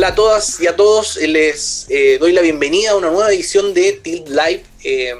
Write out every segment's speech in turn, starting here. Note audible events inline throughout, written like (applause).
Hola a todas y a todos, les eh, doy la bienvenida a una nueva edición de Tilt Live, eh,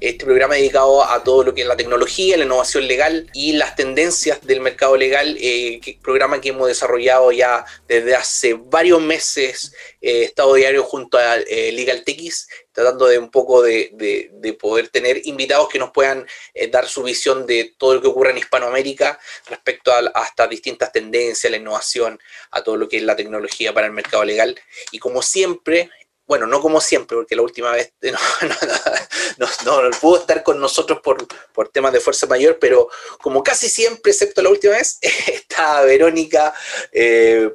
este programa dedicado a todo lo que es la tecnología, la innovación legal y las tendencias del mercado legal, eh, programa que hemos desarrollado ya desde hace varios meses, Estado Diario junto a Legal Techis, tratando de un poco de, poder tener invitados que nos puedan dar su visión de todo lo que ocurre en Hispanoamérica respecto a, a estas distintas tendencias, la innovación, a todo lo que es la tecnología para el mercado legal. Y como siempre, bueno, no como siempre, porque la última vez (laughs) no, no, pudo estar con nosotros por, por, temas de fuerza mayor, pero como casi siempre, excepto la última vez, (laughs) está Verónica, eh,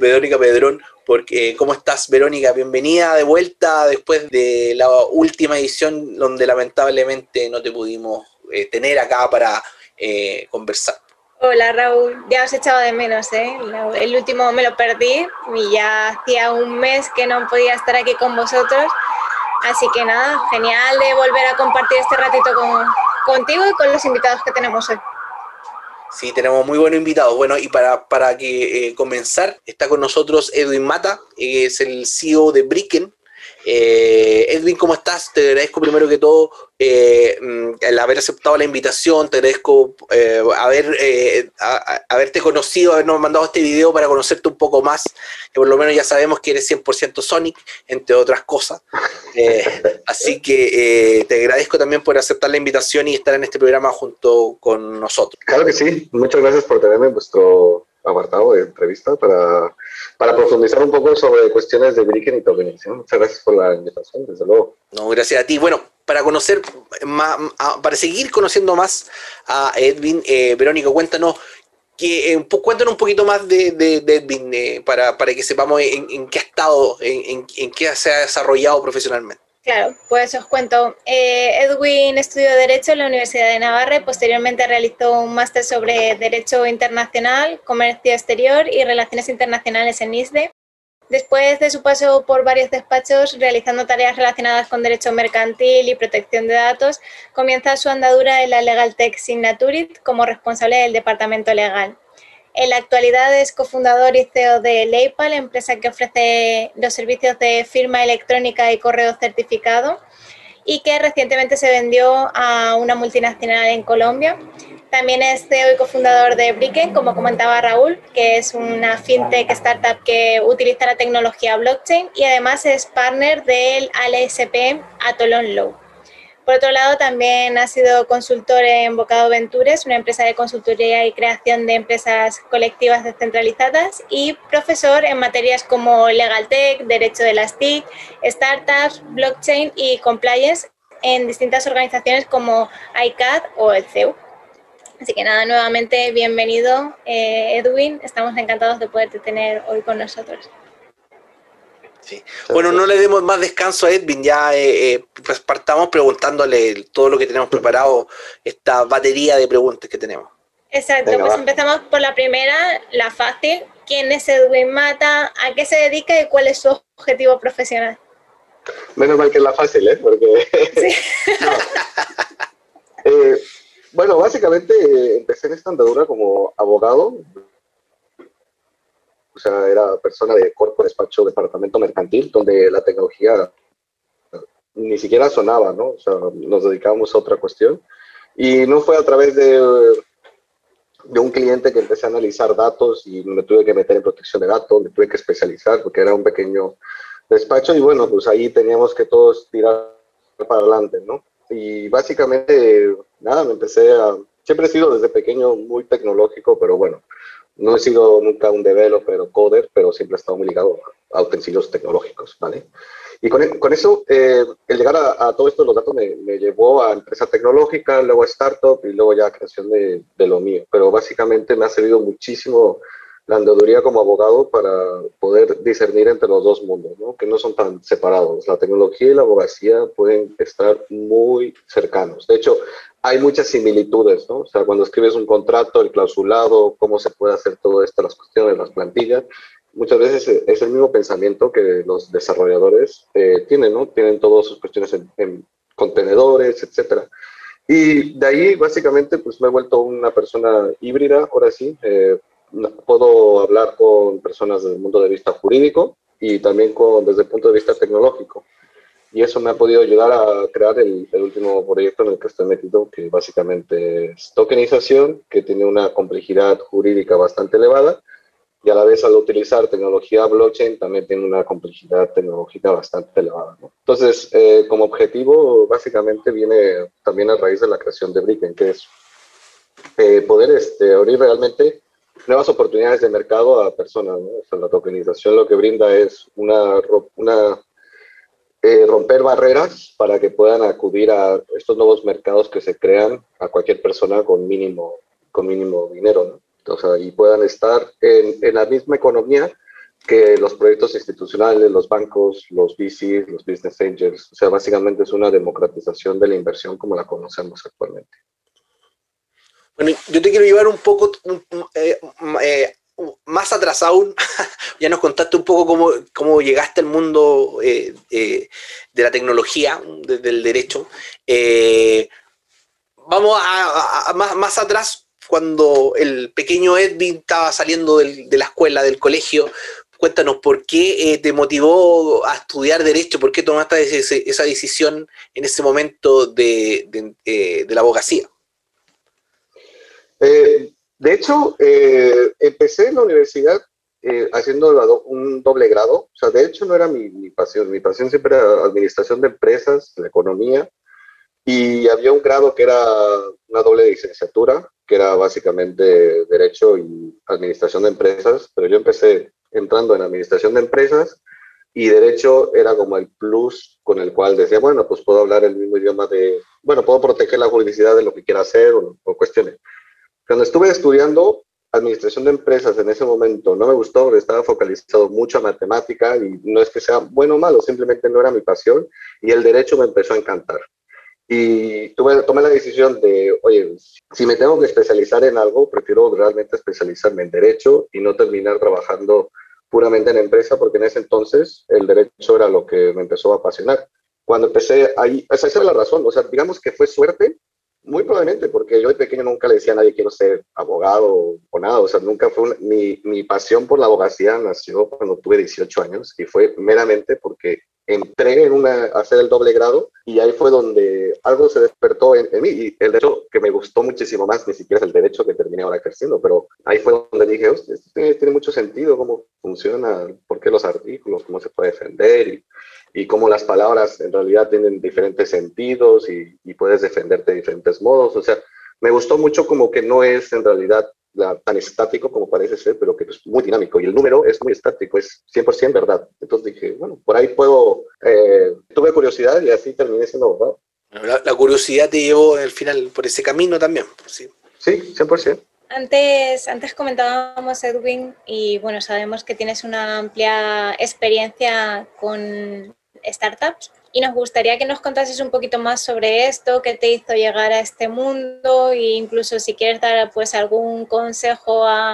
Verónica Pedrón. Porque, ¿Cómo estás, Verónica? Bienvenida de vuelta después de la última edición donde lamentablemente no te pudimos eh, tener acá para eh, conversar. Hola Raúl, ya os he echado de menos, ¿eh? El último me lo perdí y ya hacía un mes que no podía estar aquí con vosotros. Así que nada, genial de volver a compartir este ratito con, contigo y con los invitados que tenemos hoy. Sí, tenemos muy buenos invitados. Bueno, y para, para que eh, comenzar, está con nosotros Edwin Mata, es el CEO de Bricken, eh, Edwin, ¿cómo estás? Te agradezco primero que todo eh, mm, el haber aceptado la invitación, te agradezco eh, haber, haberte conocido, habernos mandado este video para conocerte un poco más, que por lo menos ya sabemos que eres 100% Sonic, entre otras cosas. así que te agradezco también por aceptar la invitación y estar en este programa junto con nosotros. Claro que sí, muchas gracias por tenerme en vuestro apartado de entrevista para, para profundizar un poco sobre cuestiones de Bricken y tokenización. Muchas gracias por la invitación, desde luego. No, gracias a ti. Bueno, para conocer más, para seguir conociendo más a Edwin, eh, Verónica, cuéntanos que eh, cuéntanos un poquito más de, de, Edwin eh, para, para, que sepamos en, qué ha estado, en, en, qué se ha desarrollado profesionalmente. Claro, pues os cuento. Eh, Edwin estudió Derecho en la Universidad de Navarra y posteriormente realizó un máster sobre Derecho Internacional, Comercio Exterior y Relaciones Internacionales en ISDE. Después de su paso por varios despachos realizando tareas relacionadas con derecho mercantil y protección de datos, comienza su andadura en la Legal Tech Signaturit como responsable del departamento legal. En la actualidad es cofundador y CEO de Laypal, empresa que ofrece los servicios de firma electrónica y correo certificado y que recientemente se vendió a una multinacional en Colombia. También es CEO y cofundador de Bricken, como comentaba Raúl, que es una fintech startup que utiliza la tecnología blockchain y además es partner del ALSP Atolon Low. Por otro lado, también ha sido consultor en Bocado Ventures, una empresa de consultoría y creación de empresas colectivas descentralizadas, y profesor en materias como Legal Tech, Derecho de las TIC, Startups, Blockchain y Compliance en distintas organizaciones como ICAD o el CEU. Así que nada, nuevamente bienvenido eh, Edwin, estamos encantados de poderte tener hoy con nosotros. Bueno, no le demos más descanso a Edwin, ya eh, eh, pues partamos preguntándole todo lo que tenemos preparado, esta batería de preguntas que tenemos. Exacto, pues empezamos por la primera, la fácil. ¿Quién es Edwin Mata? ¿A qué se dedica y cuál es su objetivo profesional? Menos mal que es la fácil, ¿eh? Porque... (laughs) Eh, bueno, básicamente empecé en esta andadura como abogado, o sea, era persona de cuerpo, despacho, departamento mercantil, donde la tecnología ni siquiera sonaba, ¿no? O sea, nos dedicábamos a otra cuestión. Y no fue a través de, de un cliente que empecé a analizar datos y me tuve que meter en protección de datos, me tuve que especializar porque era un pequeño despacho y bueno, pues ahí teníamos que todos tirar para adelante, ¿no? Y básicamente, nada, me empecé a... Siempre he sido desde pequeño muy tecnológico, pero bueno, no he sido nunca un developer o coder, pero siempre he estado muy ligado a utensilios tecnológicos, ¿vale? Y con, con eso, eh, el llegar a, todo esto, los datos me, me, llevó a empresa tecnológica, luego a startup y luego ya a creación de, de, lo mío. Pero básicamente me ha servido muchísimo la andaduría como abogado para poder discernir entre los dos mundos, ¿no? que no son tan separados. La tecnología y la abogacía pueden estar muy cercanos. De hecho, hay muchas similitudes, ¿no? O sea, cuando escribes un contrato, el clausulado, cómo se puede hacer todo esto, las cuestiones, las plantillas, muchas veces es el mismo pensamiento que los desarrolladores eh, tienen, ¿no? Tienen todas sus cuestiones en, contenedores, etcétera. Y de ahí, básicamente, pues me he vuelto una persona híbrida, ahora sí. Eh, puedo hablar con personas del mundo de vista jurídico, y también con, desde el punto de vista tecnológico. Y eso me ha podido ayudar a crear el, el, último proyecto en el que estoy metido, que básicamente es tokenización, que tiene una complejidad jurídica bastante elevada, y a la vez al utilizar tecnología blockchain también tiene una complejidad tecnológica bastante elevada. ¿no? Entonces, eh, como objetivo, básicamente viene también a raíz de la creación de Bricken, que es eh, poder este, abrir realmente nuevas oportunidades de mercado a personas. O sea, la tokenización lo que brinda es una, eh, romper barreras para que puedan acudir a estos nuevos mercados que se crean a cualquier persona con mínimo, con mínimo dinero. ¿no? sea, y puedan estar en, en, la misma economía que los proyectos institucionales, los bancos, los VCs, los business angels. O sea, básicamente es una democratización de la inversión como la conocemos actualmente. Bueno, yo te quiero llevar un poco eh, eh, más atrás aún. (laughs) ya nos contaste un poco cómo, cómo llegaste al mundo eh, de la tecnología, de, del derecho. vamos a, más, más atrás cuando el pequeño Edwin estaba saliendo de la escuela, del colegio. Cuéntanos, ¿por qué te motivó a estudiar Derecho? ¿Por qué tomaste esa decisión en ese momento de, de la abogacía? Eh, de hecho, eh, empecé en la universidad haciendo un doble grado. O sea, de hecho no era mi, mi pasión. Mi pasión siempre era administración de empresas, la economía. Y había un grado que era una doble licenciatura, que era básicamente Derecho y Administración de Empresas, pero yo empecé entrando en Administración de Empresas y Derecho era como el plus con el cual decía, bueno, pues puedo hablar el mismo idioma de, bueno, puedo proteger la juridicidad de lo que quiera hacer o, o cuestiones. Cuando estuve estudiando Administración de Empresas en ese momento no me gustó porque estaba focalizado mucho a matemática y no es que sea bueno o malo, simplemente no era mi pasión y el derecho me empezó a encantar. Y tuve, tomé la decisión de, oye, si me tengo que especializar en algo, prefiero realmente especializarme en derecho y no terminar trabajando puramente en empresa, porque en ese entonces el derecho era lo que me empezó a apasionar. Cuando empecé ahí, esa era la razón, o sea, digamos que fue suerte, muy probablemente, porque yo de pequeño nunca le decía a nadie quiero ser abogado o nada, o sea, nunca fue una, mi, mi pasión por la abogacía nació cuando tuve 18 años y fue meramente porque entré en una, a hacer el doble grado y ahí fue donde algo se despertó en, en, mí. Y el derecho que me gustó muchísimo más, ni siquiera es el derecho que terminé ahora ejerciendo, pero ahí fue donde dije, esto tiene, tiene, mucho sentido, cómo funciona, por qué los artículos, cómo se puede defender y, y cómo las palabras en realidad tienen diferentes sentidos y, y puedes defenderte de diferentes modos, o sea, me gustó mucho como que no es en realidad la, tan estático como parece ser, pero que es muy dinámico. Y el número es muy estático, es 100% verdad. Entonces dije, bueno, por ahí puedo, eh, tuve curiosidad y así terminé siendo abogado. La, la, curiosidad te llevó al final por ese camino también. Sí, sí 100%. Antes, antes comentábamos, Edwin, y bueno, sabemos que tienes una amplia experiencia con startups y nos gustaría que nos contases un poquito más sobre esto, qué te hizo llegar a este mundo e incluso si quieres dar pues algún consejo a,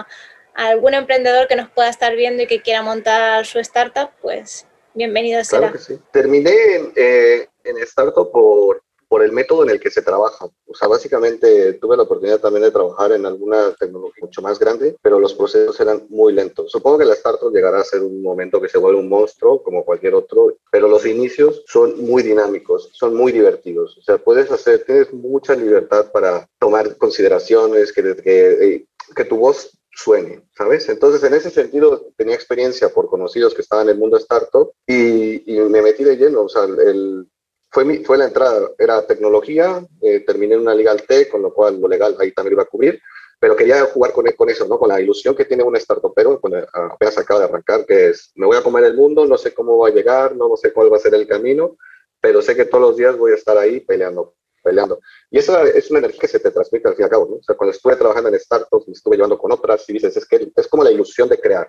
a algún emprendedor que nos pueda estar viendo y que quiera montar su startup, pues bienvenido claro será. Que sí. Terminé en, eh, en startup por, por el método en el que se trabaja. O sea, básicamente tuve la oportunidad también de trabajar en alguna tecnología mucho más grande, pero los procesos eran muy lentos. Supongo que la startup llegará a ser un momento que se vuelve un monstruo como cualquier otro, pero los inicios son muy dinámicos, son muy divertidos. O sea, puedes hacer, tienes mucha libertad para tomar consideraciones, que, que, que tu voz suene, ¿sabes? Entonces, en ese sentido, tenía experiencia por conocidos que estaban en el mundo startup y, y me metí de lleno. O sea, el, fue, mi, fue la entrada, era tecnología, eh, terminé en una legal T, con lo cual lo legal ahí también iba a cubrir, pero quería jugar con, con eso, ¿no? Con la ilusión que tiene un startupero, cuando apenas acaba de arrancar, que es, me voy a comer el mundo, no sé cómo va a llegar, no sé cuál va a ser el camino, pero sé que todos los días voy a estar ahí peleando, peleando. Y esa es una energía que se te transmite al fin y al cabo, ¿no? O sea, cuando estuve trabajando en startups, me estuve llevando con otras y dices, es que es como la ilusión de crear.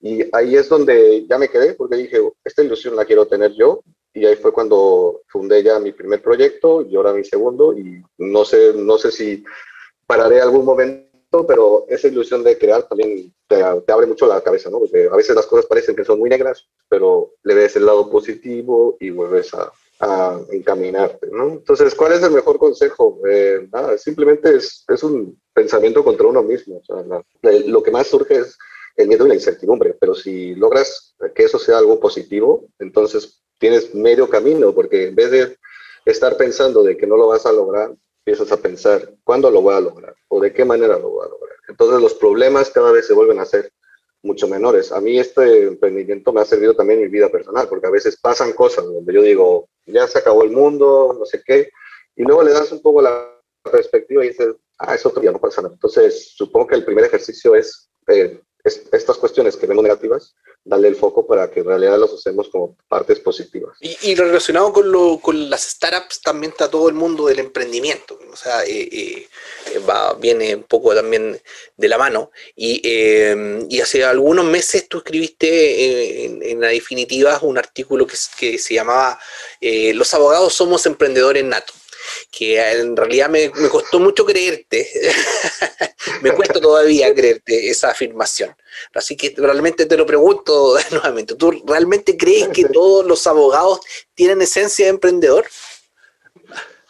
Y ahí es donde ya me quedé, porque dije, esta ilusión la quiero tener yo, y ahí fue cuando fundé ya mi primer proyecto y ahora mi segundo y no sé, no sé si pararé algún momento, pero esa ilusión de crear también te, te, abre mucho la cabeza, ¿no? Porque a veces las cosas parecen que son muy negras, pero le ves el lado positivo y vuelves a, a encaminarte, ¿no? Entonces, ¿cuál es el mejor consejo? Eh, nada, simplemente es, es un pensamiento contra uno mismo. O sea, la, lo que más surge es el miedo y la incertidumbre, pero si logras que eso sea algo positivo, entonces tienes medio camino, porque en vez de estar pensando de que no lo vas a lograr, empiezas a pensar, ¿cuándo lo voy a lograr? ¿O de qué manera lo voy a lograr? Entonces los problemas cada vez se vuelven a ser mucho menores. A mí este emprendimiento me ha servido también en mi vida personal, porque a veces pasan cosas donde yo digo, ya se acabó el mundo, no sé qué, y luego le das un poco la perspectiva y dices, ah, eso todavía no pasa nada. Entonces, supongo que el primer ejercicio es, eh, estas cuestiones que vemos negativas, darle el foco para que en realidad los usemos como partes positivas. Y, relacionado con, lo, con las startups, también está todo el mundo del emprendimiento. O sea, eh, eh, va, viene un poco también de la mano. Y, y hace algunos meses tú escribiste en, en, la definitiva un artículo que, que se llamaba Los abogados somos emprendedores natos que en realidad me, me costó mucho creerte, (laughs) me cuesta todavía creerte esa afirmación. Así que realmente te lo pregunto (laughs) nuevamente, ¿tú realmente crees que todos los abogados tienen esencia de emprendedor?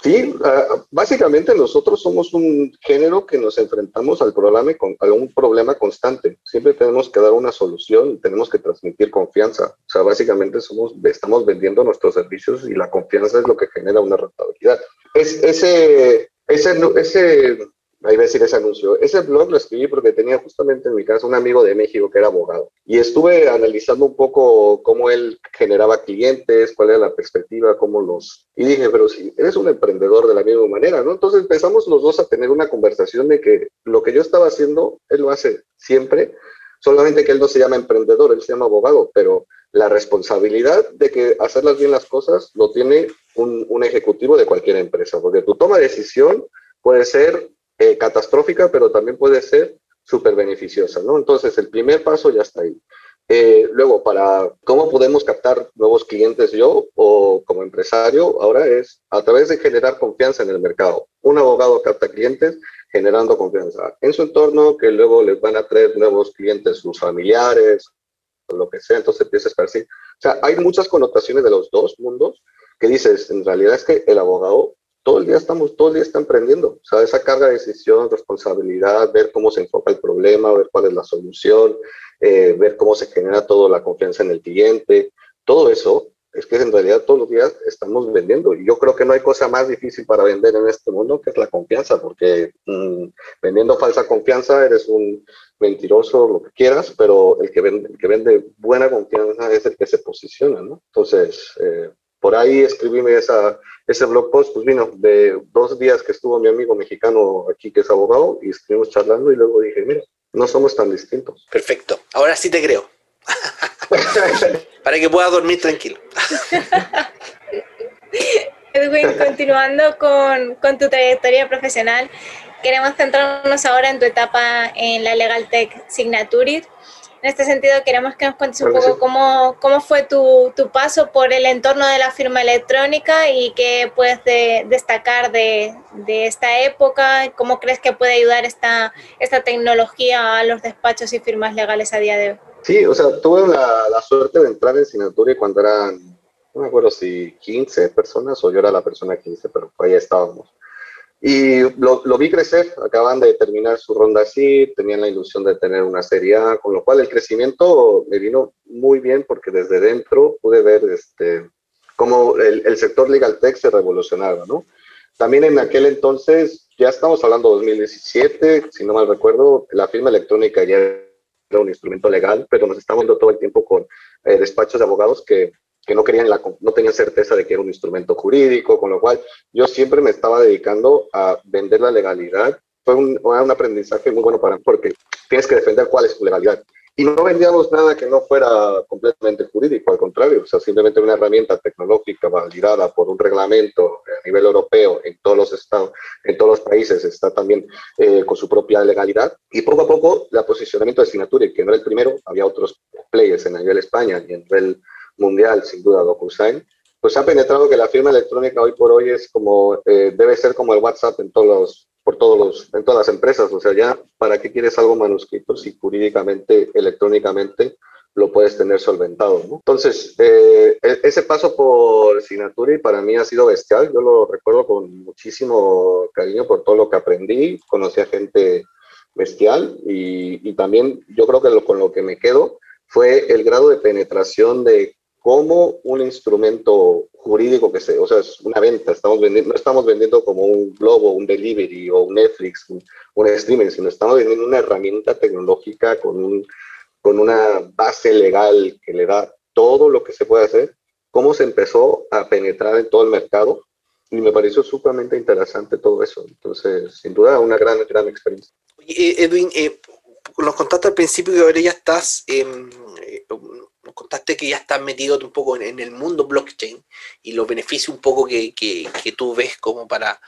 Sí, ah, básicamente nosotros somos un género que nos enfrentamos al problema, a un problema constante. Siempre tenemos que dar una solución y tenemos que transmitir confianza. O sea, básicamente somos, estamos vendiendo nuestros servicios y la confianza es lo que genera una rentabilidad. Es, ese, ese, ese ahí a decir ese anuncio. Ese blog lo escribí porque tenía justamente en mi casa un amigo de México que era abogado. Y estuve analizando un poco cómo él generaba clientes, cuál era la perspectiva, cómo los... Y dije, pero si eres un emprendedor de la misma manera, ¿no? Entonces empezamos los dos a tener una conversación de que lo que yo estaba haciendo, él lo hace siempre, solamente que él no se llama emprendedor, él se llama abogado, pero la responsabilidad de que hacerlas bien las cosas lo tiene un, un ejecutivo de cualquier empresa, porque tu toma de decisión puede ser eh, catastrófica, pero también puede ser súper beneficiosa, ¿no? Entonces, el primer paso ya está ahí. Eh, luego, para cómo podemos captar nuevos clientes yo o como empresario, ahora es a través de generar confianza en el mercado. Un abogado capta clientes generando confianza en su entorno, que luego les van a traer nuevos clientes, sus familiares, lo que sea, entonces empieza a esparcir. O sea, hay muchas connotaciones de los dos mundos que dices, en realidad es que el abogado todo el día estamos, todo el día está emprendiendo. O sea, esa carga de decisión, responsabilidad, ver cómo se enfoca el problema, ver cuál es la solución, eh, ver cómo se genera toda la confianza en el cliente. Todo eso es que en realidad todos los días estamos vendiendo. Y yo creo que no hay cosa más difícil para vender en este mundo que es la confianza, porque mm, vendiendo falsa confianza eres un mentiroso, lo que quieras, pero el que vende, el que vende buena confianza es el que se posiciona, ¿no? Entonces, eh, por ahí escribíme esa, ese blog post, pues vino de dos días que estuvo mi amigo mexicano aquí que es abogado y estuvimos charlando y luego dije, mira, no somos tan distintos. Perfecto, ahora sí te creo. (laughs) Para que pueda dormir tranquilo. Edwin, continuando con, con, tu trayectoria profesional, queremos centrarnos ahora en tu etapa en la Legal Tech Signaturit. En este sentido, queremos que nos cuentes un poco cómo, cómo fue tu, tu, paso por el entorno de la firma electrónica y qué puedes destacar de, de, esta época, cómo crees que puede ayudar esta, esta tecnología a los despachos y firmas legales a día de hoy. Sí, o sea, tuve la, la suerte de entrar en Sinatura cuando eran, no me acuerdo si 15 personas o yo era la persona 15, pero ahí estábamos. Y lo, lo, vi crecer, acaban de terminar su ronda así, tenían la ilusión de tener una Serie A, con lo cual el crecimiento me vino muy bien porque desde dentro pude ver este, cómo el, el sector legal tech se revolucionaba, ¿no? También en aquel entonces, ya estamos hablando de 2017, si no mal recuerdo, la firma electrónica ya era un instrumento legal, pero nos estamos viendo todo el tiempo con eh, despachos de abogados que que no, querían la, no tenían certeza de que era un instrumento jurídico, con lo cual yo siempre me estaba dedicando a vender la legalidad. Fue un, un aprendizaje muy bueno para mí porque tienes que defender cuál es tu legalidad. Y no vendíamos nada que no fuera completamente jurídico, al contrario, o sea, simplemente una herramienta tecnológica validada por un reglamento a nivel europeo en todos los estados, en todos los países, está también eh, con su propia legalidad. Y poco a poco, el posicionamiento de Signature, que no era el primero, había otros players en nivel España y en nivel mundial, sin duda, DocuSign, pues ha penetrado que la firma electrónica hoy por hoy es como, eh, debe ser como el WhatsApp en todos los, por todos los, en todas las empresas. O sea, ya, ¿para qué quieres algo manuscrito si jurídicamente, electrónicamente, lo puedes tener solventado. ¿no? Entonces, eh, e-, ese paso por Signaturi para mí ha sido bestial. Yo lo recuerdo con muchísimo cariño por todo lo que aprendí. Conocí a gente bestial y, también yo creo que lo, con lo que me quedo fue el grado de penetración de cómo un instrumento jurídico que se, o sea, es una venta, estamos vendiendo, no estamos vendiendo como un Globo, un Delivery o un Netflix, un, un streaming, sino estamos vendiendo una herramienta tecnológica con, un, con una base legal que le da todo lo que se puede hacer, cómo se empezó a penetrar en todo el mercado y me pareció sumamente interesante todo eso. Entonces, sin duda, una gran, gran experiencia. Eh, Edwin, eh, nos contaste al principio que ahora ya estás, eh, nos contaste que ya estás metido un poco en, el mundo blockchain y los beneficios un poco que, que, tú ves como para,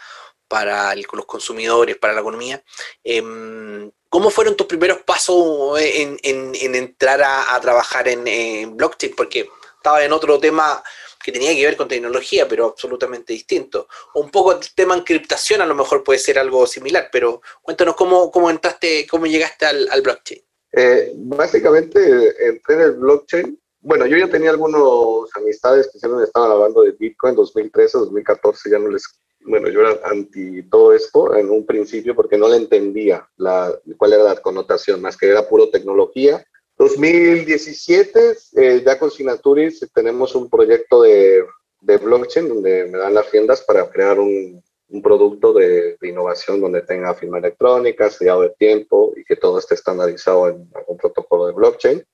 para los consumidores, para la economía. Em, ¿Cómo fueron tus primeros pasos en, en, entrar a, a trabajar en, blockchain? Porque estaba en otro tema que tenía que ver con tecnología, pero absolutamente distinto. Un poco el tema encriptación a lo mejor puede ser algo similar, pero cuéntanos cómo, cómo entraste, cómo llegaste al, blockchain. Eh, básicamente entré en el blockchain. Bueno, yo ya tenía algunos amistades que siempre me estaban hablando de Bitcoin 2013, 2014, ya no les... Bueno, yo era anti todo esto en un principio porque no le entendía la, cuál era la connotación, más que era puro tecnología 2017, eh, ya con Sinaturis tenemos un proyecto de, de, blockchain donde me dan las riendas para crear un, un producto de, innovación donde tenga firma electrónica, sellado de tiempo y que todo esté estandarizado en algún protocolo de blockchain.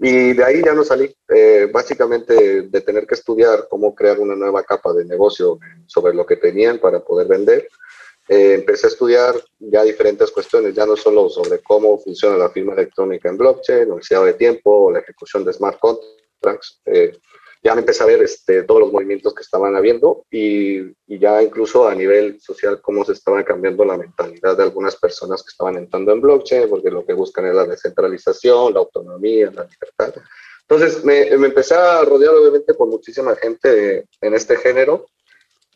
Y de ahí ya no salí, eh, básicamente de tener que estudiar cómo crear una nueva capa de negocio sobre lo que tenían para poder vender eh, empecé a estudiar ya diferentes cuestiones, ya no solo sobre cómo funciona la firma electrónica en blockchain, o el sellado de tiempo, o la ejecución de smart contracts. Eh, ya me empecé a ver este, todos los movimientos que estaban habiendo y, y, ya incluso a nivel social cómo se estaba cambiando la mentalidad de algunas personas que estaban entrando en blockchain, porque lo que buscan es la descentralización, la autonomía, la libertad. Entonces me, me empecé a rodear obviamente con muchísima gente en este género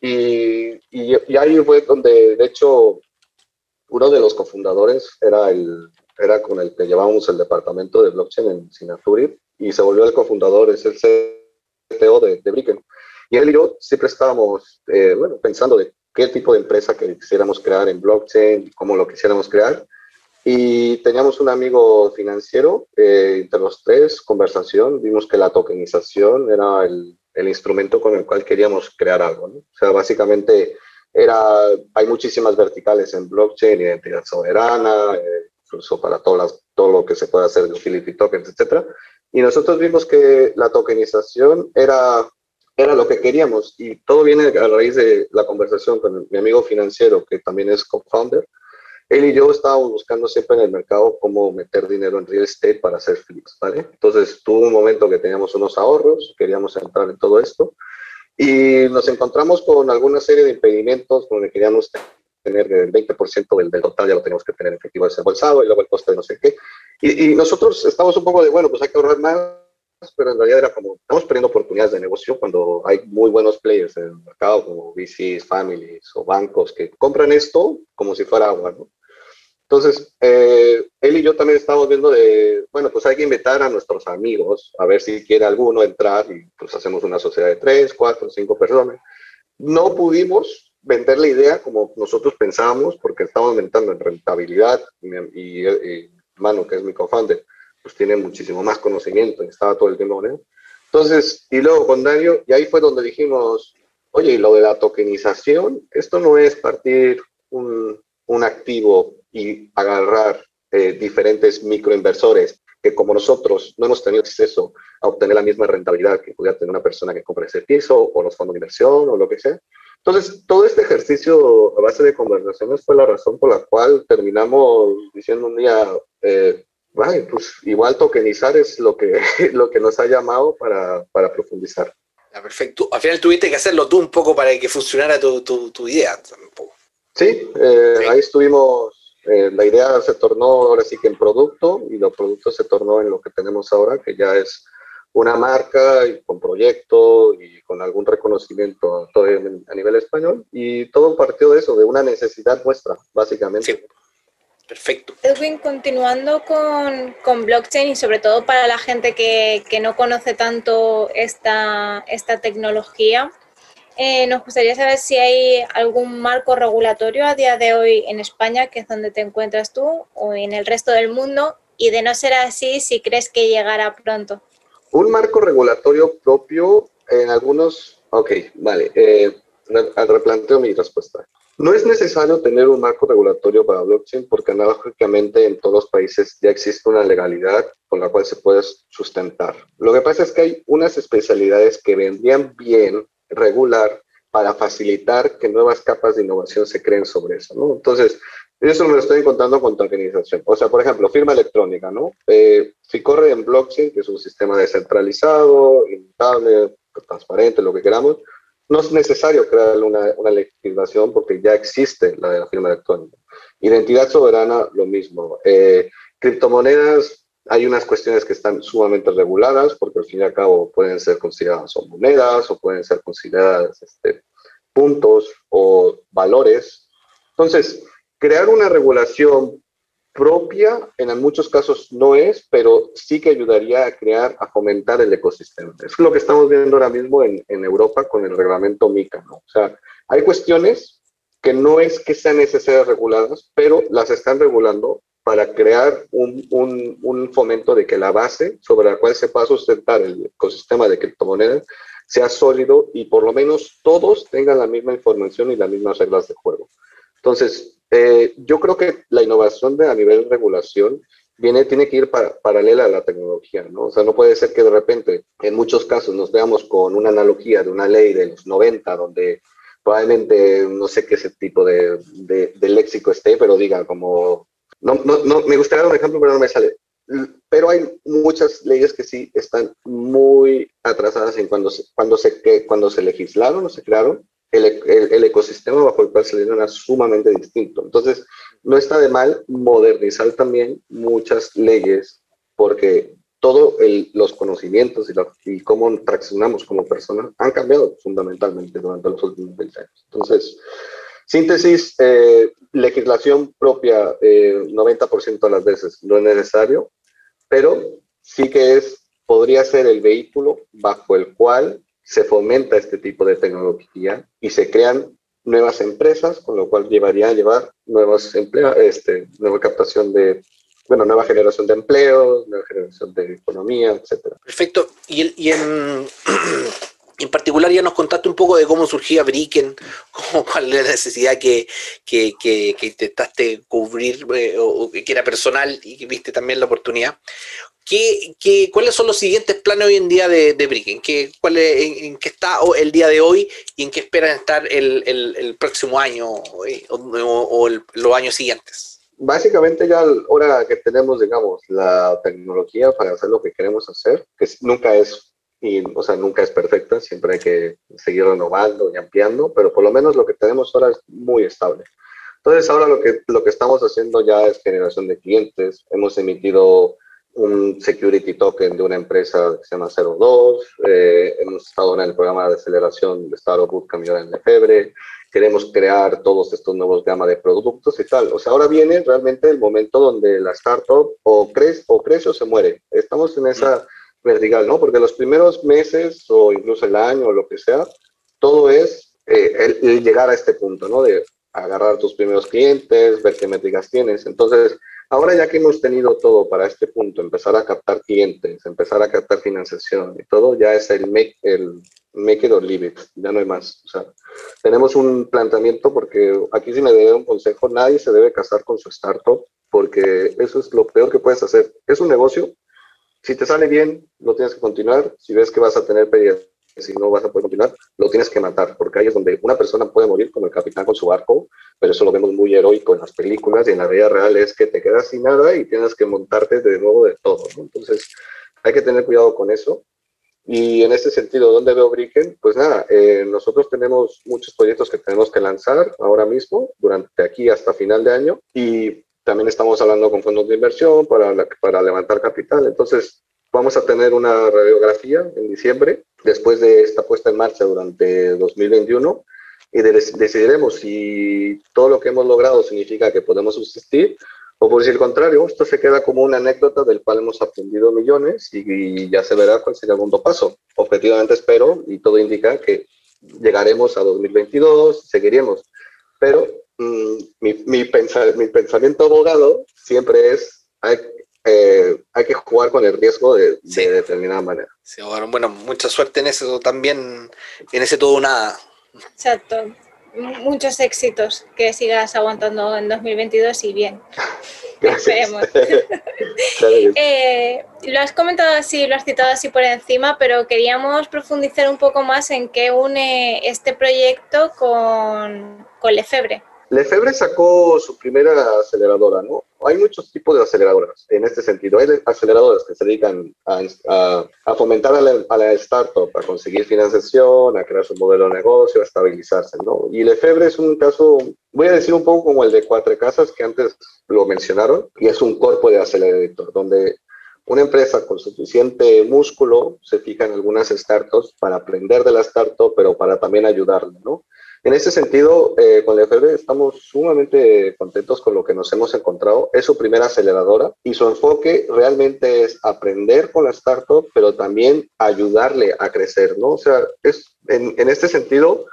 y, y, ahí fue donde, de hecho, uno de los cofundadores era, el, era con el que llevábamos el departamento de blockchain en Sinaturit y se volvió el cofundador, es el De, de Bricken. Y él y yo siempre estábamos eh, bueno, pensando de qué tipo de empresa que quisiéramos crear en blockchain, cómo lo quisiéramos crear. Y teníamos un amigo financiero, eh, entre los tres, conversación, vimos que la tokenización era el, el instrumento con el cual queríamos crear algo. ¿no? O sea, básicamente era, hay muchísimas verticales en blockchain, identidad soberana, eh, incluso para todas todo lo que se puede hacer de utility tokens, etc. Y nosotros vimos que la tokenización era, era lo que queríamos y todo viene a raíz de la conversación con mi amigo financiero, que también es co-founder, él y yo estábamos buscando siempre en el mercado cómo meter dinero en real estate para hacer flips, ¿vale? Entonces tuvo un momento que teníamos unos ahorros, queríamos entrar en todo esto y nos encontramos con alguna serie de impedimentos donde queríamos tener el 20% del, del, total, ya lo tenemos que tener efectivo desembolsado y luego el coste de no sé qué. Y, y nosotros estamos un poco de, bueno, pues hay que ahorrar más, pero en realidad era como, estamos perdiendo oportunidades de negocio cuando hay muy buenos players en el mercado, como VCs, families o bancos que compran esto como si fuera agua, ¿no? Entonces, eh, él y yo también estábamos viendo de, bueno, pues hay que invitar a nuestros amigos, a ver si quiere alguno entrar y pues hacemos una sociedad de tres, cuatro, cinco personas. No pudimos vender la idea como nosotros pensábamos porque estábamos aumentando en rentabilidad y, y, Manu, que es mi co-founder, pues tiene muchísimo más conocimiento estaba todo el tiempo con él. Entonces, y luego con Dario, y ahí fue donde dijimos, oye, y lo de la tokenización, esto no es partir un, un activo y agarrar eh, diferentes microinversores que como nosotros no hemos tenido acceso a obtener la misma rentabilidad que pudiera tener una persona que compra ese piso o los fondos de inversión o lo que sea. Entonces, todo este ejercicio a base de conversaciones fue la razón por la cual terminamos diciendo un día, eh, pues igual tokenizar es lo que, (laughs) lo que nos ha llamado para, para profundizar. perfecto. Al final tuviste que hacerlo tú un poco para que funcionara tu, tu, tu idea. Sí, eh, ahí estuvimos eh, la idea se tornó ahora sí que en producto y los productos se tornó en lo que tenemos ahora, que ya es una marca y con proyecto y con algún reconocimiento a nivel español y todo partió de eso, de una necesidad nuestra, básicamente. Sí. Perfecto. Edwin, continuando con, con, blockchain y sobre todo para la gente que, que no conoce tanto esta, esta tecnología, eh, nos gustaría saber si hay algún marco regulatorio a día de hoy en España, que es donde te encuentras tú, o en el resto del mundo, y de no ser así, si crees que llegará pronto. Un marco regulatorio propio en algunos... Ok, vale. Eh, replanteo mi respuesta. No es necesario tener un marco regulatorio para blockchain porque analógicamente en todos los países ya existe una legalidad con la cual se puede sustentar. Lo que pasa es que hay unas especialidades que vendrían bien regular para facilitar que nuevas capas de innovación se creen sobre eso, ¿no? Entonces, eso me lo estoy encontrando con tokenización. O sea, por ejemplo, firma electrónica, ¿no? Eh, si corre en blockchain, que es un sistema descentralizado, inmutable, transparente, lo que queramos, no es necesario crear una, una legislación porque ya existe la de la firma electrónica. Identidad soberana, lo mismo. Eh, criptomonedas, hay unas cuestiones que están sumamente reguladas porque al fin y al cabo pueden ser consideradas o monedas o pueden ser consideradas este, puntos o valores. Entonces, crear una regulación propia en muchos casos no es, pero sí que ayudaría a crear, a fomentar el ecosistema. Es lo que estamos viendo ahora mismo en, en Europa con el reglamento MICA. ¿no? O sea, hay cuestiones que no es que sean necesarias reguladas, pero las están regulando para crear un, un, un, fomento de que la base sobre la cual se pueda sustentar el ecosistema de criptomonedas sea sólido y por lo menos todos tengan la misma información y las mismas reglas de juego. Entonces, eh, yo creo que la innovación de, a nivel regulación viene, tiene que ir paralela a la tecnología, ¿no? O sea, no puede ser que de repente, en muchos casos, nos veamos con una analogía de una ley de los 90, donde probablemente, no sé qué ese tipo de, de, de léxico esté, pero diga como, no, no, no, me gustaría dar un ejemplo, pero no me sale. Pero hay muchas leyes que sí están muy atrasadas en cuando se, cuando se, cuando se legislaron o se crearon el, el, ecosistema bajo el cual se era sumamente distinto. Entonces, no está de mal modernizar también muchas leyes porque todos los conocimientos y, y, cómo traccionamos como personas han cambiado fundamentalmente durante los últimos 20 años. Entonces, síntesis, eh, legislación propia eh, 90% de las veces no es necesario, pero sí que es, podría ser el vehículo bajo el cual se fomenta este tipo de tecnología y se crean nuevas empresas, con lo cual llevaría a llevar nuevos empleos, este, nueva captación de, bueno, nueva generación de empleos, nueva generación de economía, etcétera. Perfecto. Y, y en, (clears throat) en, particular ya nos contaste un poco de cómo surgía Bricken, (laughs) cuál era la necesidad que, que, que, que intentaste cubrir eh, o que era personal y que viste también la oportunidad. ¿Qué, qué, cuáles son los siguientes planes hoy en día de, de Brick? ¿En qué, cuál es, en, en, qué está el día de hoy y en qué esperan estar el, el, el próximo año eh, o, o el, los años siguientes? Básicamente ya ahora que tenemos, digamos, la tecnología para hacer lo que queremos hacer, que nunca es, y, o sea, nunca es perfecta, siempre hay que seguir renovando y ampliando, pero por lo menos lo que tenemos ahora es muy estable. Entonces ahora lo que, lo que estamos haciendo ya es generación de clientes, hemos emitido un security token de una empresa que se llama 02. Eh, hemos estado en el programa de aceleración de Startup Bootcamp en Lefebvre. Queremos crear todos estos nuevos gama de productos y tal. O sea, ahora viene realmente el momento donde la startup o crece o, crece o se muere. Estamos en esa vertical, ¿no? Porque los primeros meses o incluso el año o lo que sea, todo es eh, el, el llegar a este punto, ¿no? De agarrar tus primeros clientes, ver qué métricas tienes. Entonces, Ahora ya que hemos tenido todo para este punto, empezar a captar clientes, empezar a captar financiación y todo, ya es el make, el make it or leave it, ya no hay más. O sea, tenemos un planteamiento porque aquí sí me debe un consejo, nadie se debe casar con su startup porque eso es lo peor que puedes hacer. Es un negocio, si te sale bien, lo tienes que continuar, si ves que vas a tener pérdidas si no vas a poder continuar, lo tienes que matar, porque ahí es donde una persona puede morir como el capitán con su barco, pero eso lo vemos muy heroico en las películas y en la vida real es que te quedas sin nada y tienes que montarte de nuevo de todo. ¿no? Entonces, hay que tener cuidado con eso. Y en ese sentido, ¿dónde veo Bricken? Pues nada, eh, nosotros tenemos muchos proyectos que tenemos que lanzar ahora mismo, durante aquí hasta final de año, y también estamos hablando con fondos de inversión para, la, para levantar capital. Entonces, vamos a tener una radiografía en diciembre después de esta puesta en marcha durante 2021 y decidiremos si todo lo que hemos logrado significa que podemos subsistir o por el contrario, esto se queda como una anécdota del cual hemos aprendido millones y, y ya se verá cuál será el segundo paso. Objetivamente espero y todo indica que llegaremos a 2022, seguiremos. Pero mm, mi, mi, mi, pensamiento abogado siempre es, hay, eh, hay que jugar con el riesgo de, de determinada manera. Sí, bueno, mucha suerte en eso también, en ese todo nada. Exacto. Muchos éxitos, que sigas aguantando en 2022 y bien. (laughs) Esperemos. (laughs) Eh, lo has comentado así, lo has citado así por encima, pero queríamos profundizar un poco más en qué une este proyecto con, con Lefebvre. Lefebvre sacó su primera aceleradora, ¿no? Hay muchos tipos de aceleradoras en este sentido. Hay aceleradoras que se dedican a, fomentar a la, startup, a conseguir financiación, a crear su modelo de negocio, a estabilizarse, ¿no? Y Lefebvre es un caso, voy a decir un poco como el de Cuatro Casas, que antes lo mencionaron, y es un cuerpo de acelerador, donde una empresa con suficiente músculo se fija en algunas startups para aprender de la startup, pero para también ayudarle, ¿no? En ese sentido, eh, con Lefebvre estamos sumamente contentos con lo que nos hemos encontrado. Es su primera aceleradora y su enfoque realmente es aprender con la startup, pero también ayudarle a crecer, ¿no? O sea, es, en, en este sentido,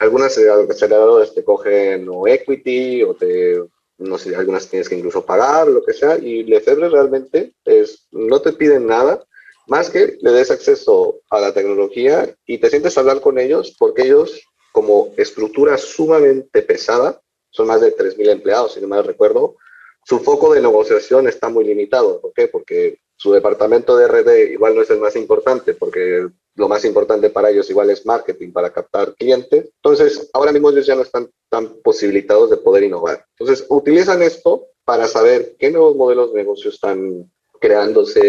algunas aceleradoras te cogen o equity o te, no sé, algunas tienes que incluso pagar, lo que sea, y Lefebvre realmente es, no te piden nada, más que le des acceso a la tecnología y te sientes a hablar con ellos porque ellos como estructura sumamente pesada, son más de 3.000 empleados, si no mal recuerdo, su foco de negociación está muy limitado. ¿Por qué? Porque su departamento de RD igual no es el más importante, porque lo más importante para ellos igual es marketing para captar clientes. Entonces, ahora mismo ellos ya no están tan posibilitados de poder innovar. Entonces, utilizan esto para saber qué nuevos modelos de negocio están creándose,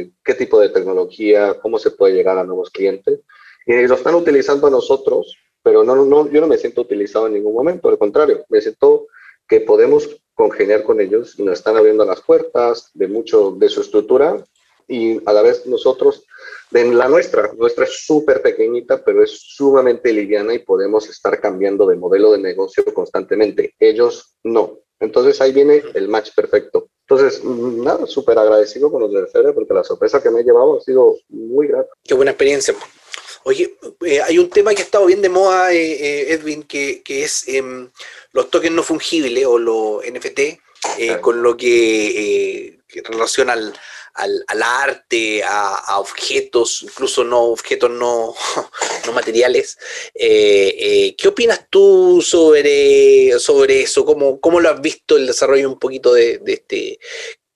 eh, qué tipo de tecnología, cómo se puede llegar a nuevos clientes. Y lo están utilizando a nosotros pero no, no, yo no me siento utilizado en ningún momento, al contrario, me siento que podemos congeniar con ellos y nos están abriendo las puertas de mucho de su estructura y a la vez nosotros, de la nuestra, nuestra es súper pequeñita, pero es sumamente liviana y podemos estar cambiando de modelo de negocio constantemente. Ellos no. Entonces ahí viene el match perfecto. Entonces, nada, súper agradecido con los de Feria porque la sorpresa que me he llevado ha sido muy grata. Qué buena experiencia. Oye, eh, hay un tema que ha estado bien de moda, eh, eh, Edwin, que, es em, los tokens no fungibles o los NFT, con lo que, relaciona al, al, arte, a, objetos, incluso no objetos no, (laughs) no materiales. ¿Qué opinas tú sobre, sobre eso? ¿Cómo, ¿Cómo lo has visto el desarrollo un poquito de, de este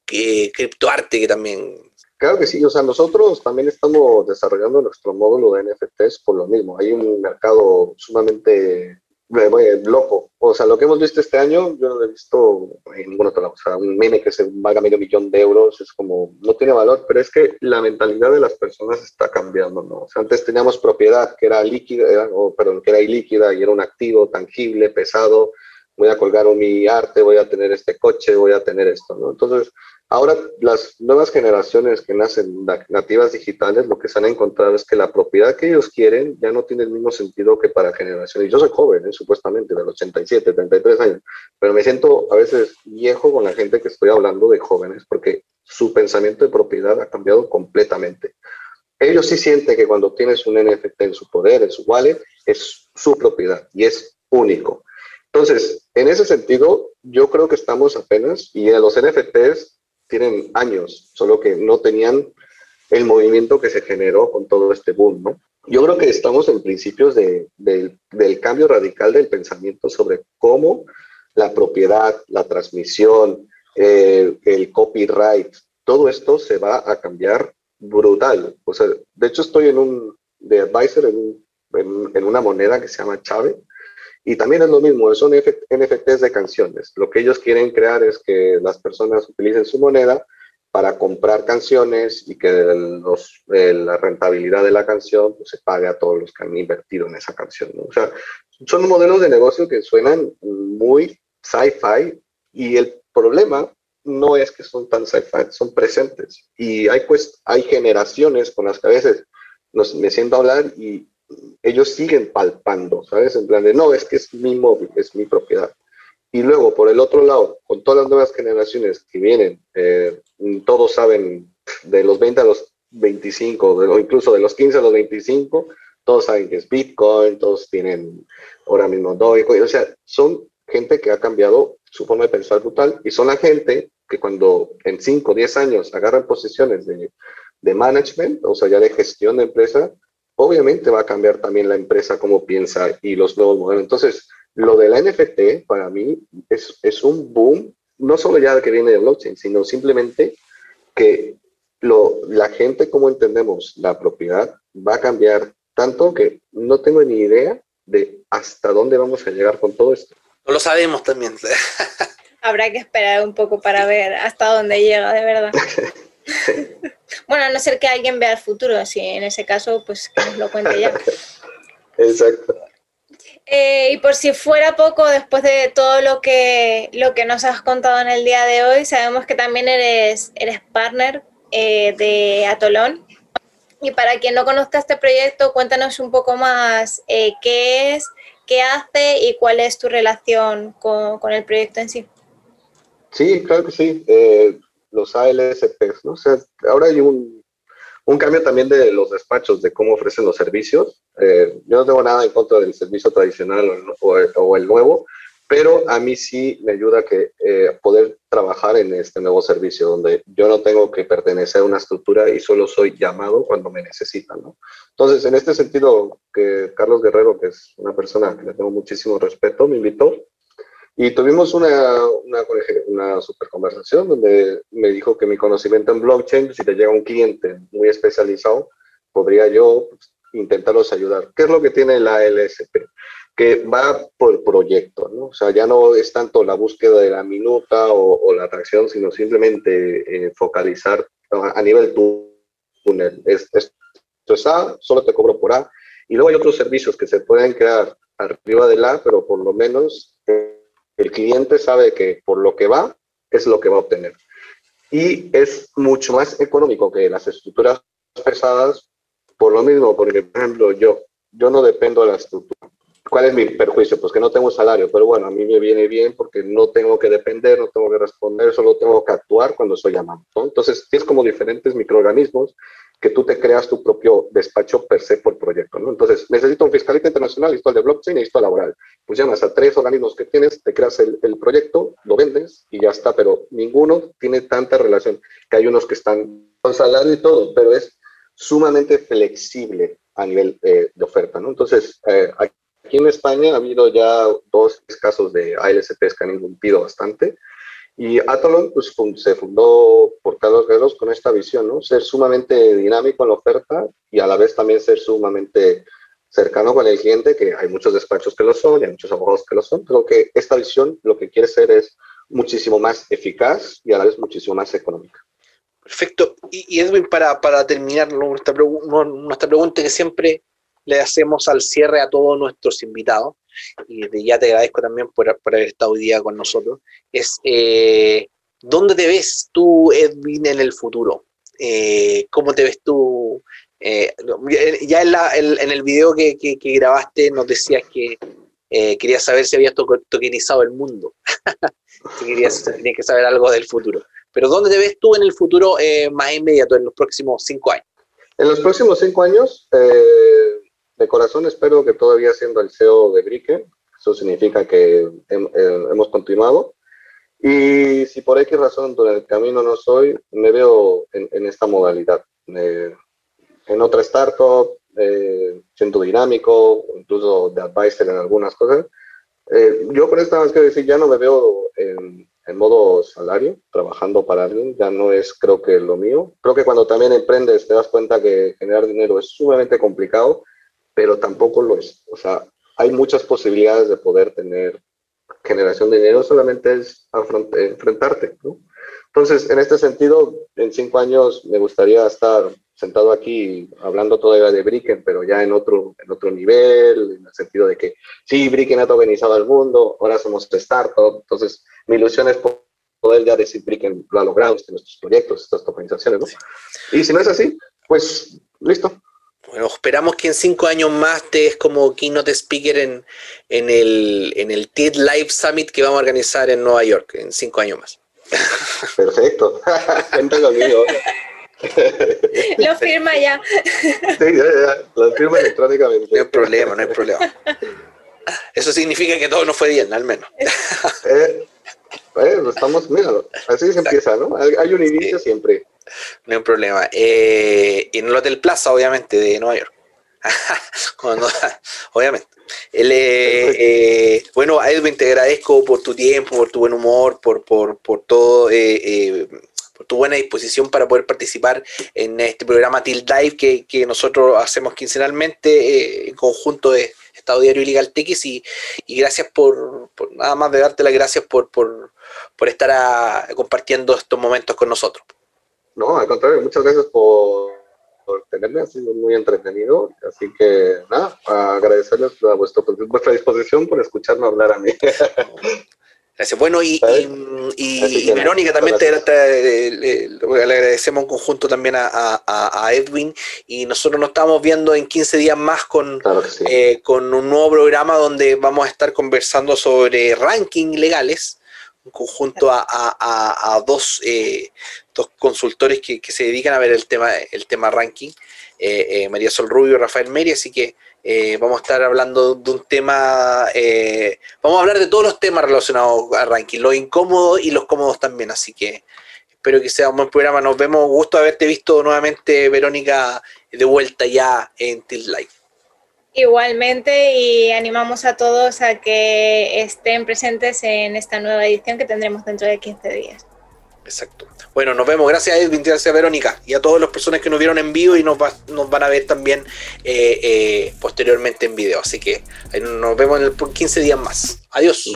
criptoarte que también Claro que sí, o sea, nosotros también estamos desarrollando nuestro módulo de NFTs por lo mismo. Hay un mercado sumamente eh, loco. O sea, lo que hemos visto este año, yo no lo he visto en ningún otro lado. O sea, un meme que se valga medio millón de euros es como, no tiene valor, pero es que la mentalidad de las personas está cambiando, ¿no? O sea, antes teníamos propiedad que era líquida, o perdón, que era ilíquida y era un activo tangible, pesado. Voy a colgar mi arte, voy a tener este coche, voy a tener esto, ¿no? Entonces, Ahora, las nuevas generaciones que nacen nativas digitales, lo que se han encontrado es que la propiedad que ellos quieren ya no tiene el mismo sentido que para generaciones. Yo soy joven, ¿eh? supuestamente, del 87, 33 años, pero me siento a veces viejo con la gente que estoy hablando de jóvenes, porque su pensamiento de propiedad ha cambiado completamente. Ellos sí sienten que cuando tienes un NFT en su poder, en su wallet, es su propiedad y es único. Entonces, en ese sentido, yo creo que estamos apenas, y en los NFTs tienen años, solo que no tenían el movimiento que se generó con todo este boom, ¿no? Yo creo que estamos en principios de, del cambio radical del pensamiento sobre cómo la propiedad, la transmisión, eh, el copyright, todo esto se va a cambiar brutal. O sea, de hecho estoy en un, de advisor en, en, en una moneda que se llama Chave, y también es lo mismo, son NFTs de canciones. Lo que ellos quieren crear es que las personas utilicen su moneda para comprar canciones y que los, eh, la rentabilidad de la canción pues, se pague a todos los que han invertido en esa canción. O sea, son modelos de negocio que suenan muy sci-fi y el problema no es que son tan sci-fi, son presentes. Y hay, pues, hay generaciones con las que a veces nos, me siento a hablar y ellos siguen palpando, ¿sabes? En plan de, no, es que es mi móvil, es mi propiedad. Y luego, por el otro lado, con todas las nuevas generaciones que vienen, eh, todos saben de los 20 a los 25, o incluso de los 15 a los 25, todos saben que es Bitcoin, todos tienen ahora mismo Dogecoin, o sea, son gente que ha cambiado su forma de pensar brutal y son la gente que cuando en 5 o 10 años agarran posiciones de, de management, o sea, ya de gestión de empresa, obviamente va a cambiar también la empresa cómo piensa y los nuevos modelos. Entonces, lo de la NFT para mí es, es un boom, no solo ya que viene de blockchain, sino simplemente que lo, la gente, como entendemos la propiedad, va a cambiar tanto que no tengo ni idea de hasta dónde vamos a llegar con todo esto. No lo sabemos también. (laughs) Habrá que esperar un poco para ver hasta dónde llega, de verdad. (laughs) bueno, a no ser que alguien vea el futuro, así en ese caso, pues que nos lo cuente ya. (laughs) Exacto. Eh, y por si fuera poco, después de todo lo que, lo que nos has contado en el día de hoy, sabemos que también eres, eres partner eh, de Atolón. Y para quien no conozca este proyecto, cuéntanos un poco más eh, qué es, qué hace y cuál es tu relación con, con el proyecto en sí. Sí, claro que sí. Los ALSPs, ¿no? O sea, ahora hay un, un cambio también de los despachos, de cómo ofrecen los servicios. Eh, yo no tengo nada en contra del servicio tradicional o, el, nuevo, pero a mí sí me ayuda que eh, poder trabajar en este nuevo servicio, donde yo no tengo que pertenecer a una estructura y solo soy llamado cuando me necesitan. ¿no? Entonces, en este sentido, que Carlos Guerrero, que es una persona que le tengo muchísimo respeto, me invitó y tuvimos una, una, una, super conversación donde me dijo que mi conocimiento en blockchain, si te llega un cliente muy especializado, podría yo pues, intentarlos ayudar. ¿Qué es lo que tiene la LSP? Que va por proyecto, ¿no? O sea, ya no es tanto la búsqueda de la minuta o, la atracción, sino simplemente eh, focalizar a nivel túnel. Es, esto es A, solo te cobro por A. Y luego hay otros servicios que se pueden crear arriba de la, pero por lo menos el cliente sabe que por lo que va es lo que va a obtener. Y es mucho más económico que las estructuras pesadas, por lo mismo, porque, por ejemplo, yo, yo no dependo de la estructura. ¿Cuál es mi perjuicio? Pues que no tengo salario, pero bueno, a mí me viene bien porque no tengo que depender, no tengo que responder, solo tengo que actuar cuando soy llamado. Entonces, tienes como diferentes microorganismos que tú te creas tu propio despacho per se por proyecto, ¿no? Entonces, necesito un fiscalista internacional, necesito el de blockchain, necesito laboral. Pues llamas a tres organismos que tienes, te creas el, proyecto, lo vendes y ya está, pero ninguno tiene tanta relación, que hay unos que están con salario y todo, pero es sumamente flexible a nivel eh, de oferta, ¿no? Entonces, eh, aquí en España ha habido ya dos casos de ALSPs que han irrumpido bastante, y Atolon pues, se fundó por Carlos Guerreros con esta visión, ¿no? Ser sumamente dinámico en la oferta y a la vez también ser sumamente cercano con el cliente, que hay muchos despachos que lo son y hay muchos abogados que lo son, pero que esta visión lo que quiere ser es muchísimo más eficaz y a la vez muchísimo más económica. Perfecto. Y, Edwin, para, para terminar nuestra, nuestra pregunta que siempre le hacemos al cierre a todos nuestros invitados, y ya te agradezco también por, por haber estado hoy día con nosotros, es eh, ¿dónde te ves tú, Edwin, en el futuro? Eh, ¿Cómo te ves tú? Eh, ya en, la, en, el video que, que, grabaste nos decías que querías saber si habías tokenizado el mundo, (laughs) si querías, tenías que saber algo del futuro. Pero ¿dónde te ves tú en el futuro más inmediato, en los próximos cinco años? En los próximos cinco años, de corazón espero que todavía siendo el CEO de Brique, eso significa que eh, hemos continuado. Y si por X razón durante el camino no soy, me veo en, esta modalidad. Eh, en otra startup, eh, siendo dinámico, incluso de advisor en algunas cosas. Eh, yo por esta vez que decir, ya no me veo en, en, modo salario, trabajando para alguien, ya no es creo que lo mío. Creo que cuando también emprendes te das cuenta que generar dinero es sumamente complicado pero tampoco lo es. O sea, hay muchas posibilidades de poder tener generación de dinero, solamente es enfrentarte, ¿no? Entonces, en este sentido, en cinco años me gustaría estar sentado aquí hablando todavía de Bricken, pero ya en otro, en otro nivel, en el sentido de que sí, Bricken ha organizado el mundo, ahora somos startup, entonces mi ilusión es poder ya decir Bricken lo ha logrado, este, nuestros proyectos, estas organizaciones, ¿no? Y si no es así, pues listo, bueno, esperamos que en cinco años más estés como keynote speaker en, en el, en el TED Live Summit que vamos a organizar en Nueva York en cinco años más. (laughs) Perfecto. (laughs) (laughs) Lo firma ya. Sí, ya, ya, lo firma electrónicamente. No hay problema, no hay problema. Eso significa que todo no fue bien, al menos. Eh, eh, estamos, mira, así se empieza, ¿no? Hay un inicio siempre. No hay problema. Eh, en el Hotel Plaza, obviamente, de Nueva York. (laughs) (laughs) obviamente. Eh, bueno, Edwin, te agradezco por tu tiempo, por tu buen humor, por, por, por todo, eh, por tu buena disposición para poder participar en este programa Till Dive que, que nosotros hacemos quincenalmente en conjunto de Estado Diario y Legal TX y, y gracias por, por, nada más de darte las gracias por, por, por estar a, compartiendo estos momentos con nosotros. No, al contrario, muchas gracias por, por tenerme, ha sido muy entretenido. Así que nada, agradecerles a vuestro, vuestra disposición por escucharme hablar a mí. (laughs) Gracias. Bueno, y, y, y, y Verónica también te, te, le, le, agradecemos en conjunto también a, a, a, Edwin y nosotros nos estamos viendo en 15 días más con, claro sí. eh, con un nuevo programa donde vamos a estar conversando sobre ranking legales conjunto a, a, a dos, eh, dos, consultores que, que, se dedican a ver el tema, el tema ranking, eh, eh María Sol Rubio y Rafael Meri, así que eh, vamos a estar hablando de un tema, vamos a hablar de todos los temas relacionados a ranking, los incómodos y los cómodos también, así que espero que sea un buen programa, nos vemos, gusto haberte visto nuevamente, Verónica, de vuelta ya en Tilt Live. Igualmente y animamos a todos a que estén presentes en esta nueva edición que tendremos dentro de 15 días. Exacto. Bueno, nos vemos. Gracias Edwin, gracias a Verónica y a todas las personas que nos vieron en vivo y nos, va, nos van a ver también eh, eh, posteriormente en video. Así que nos vemos en el 15 días más. Adiós.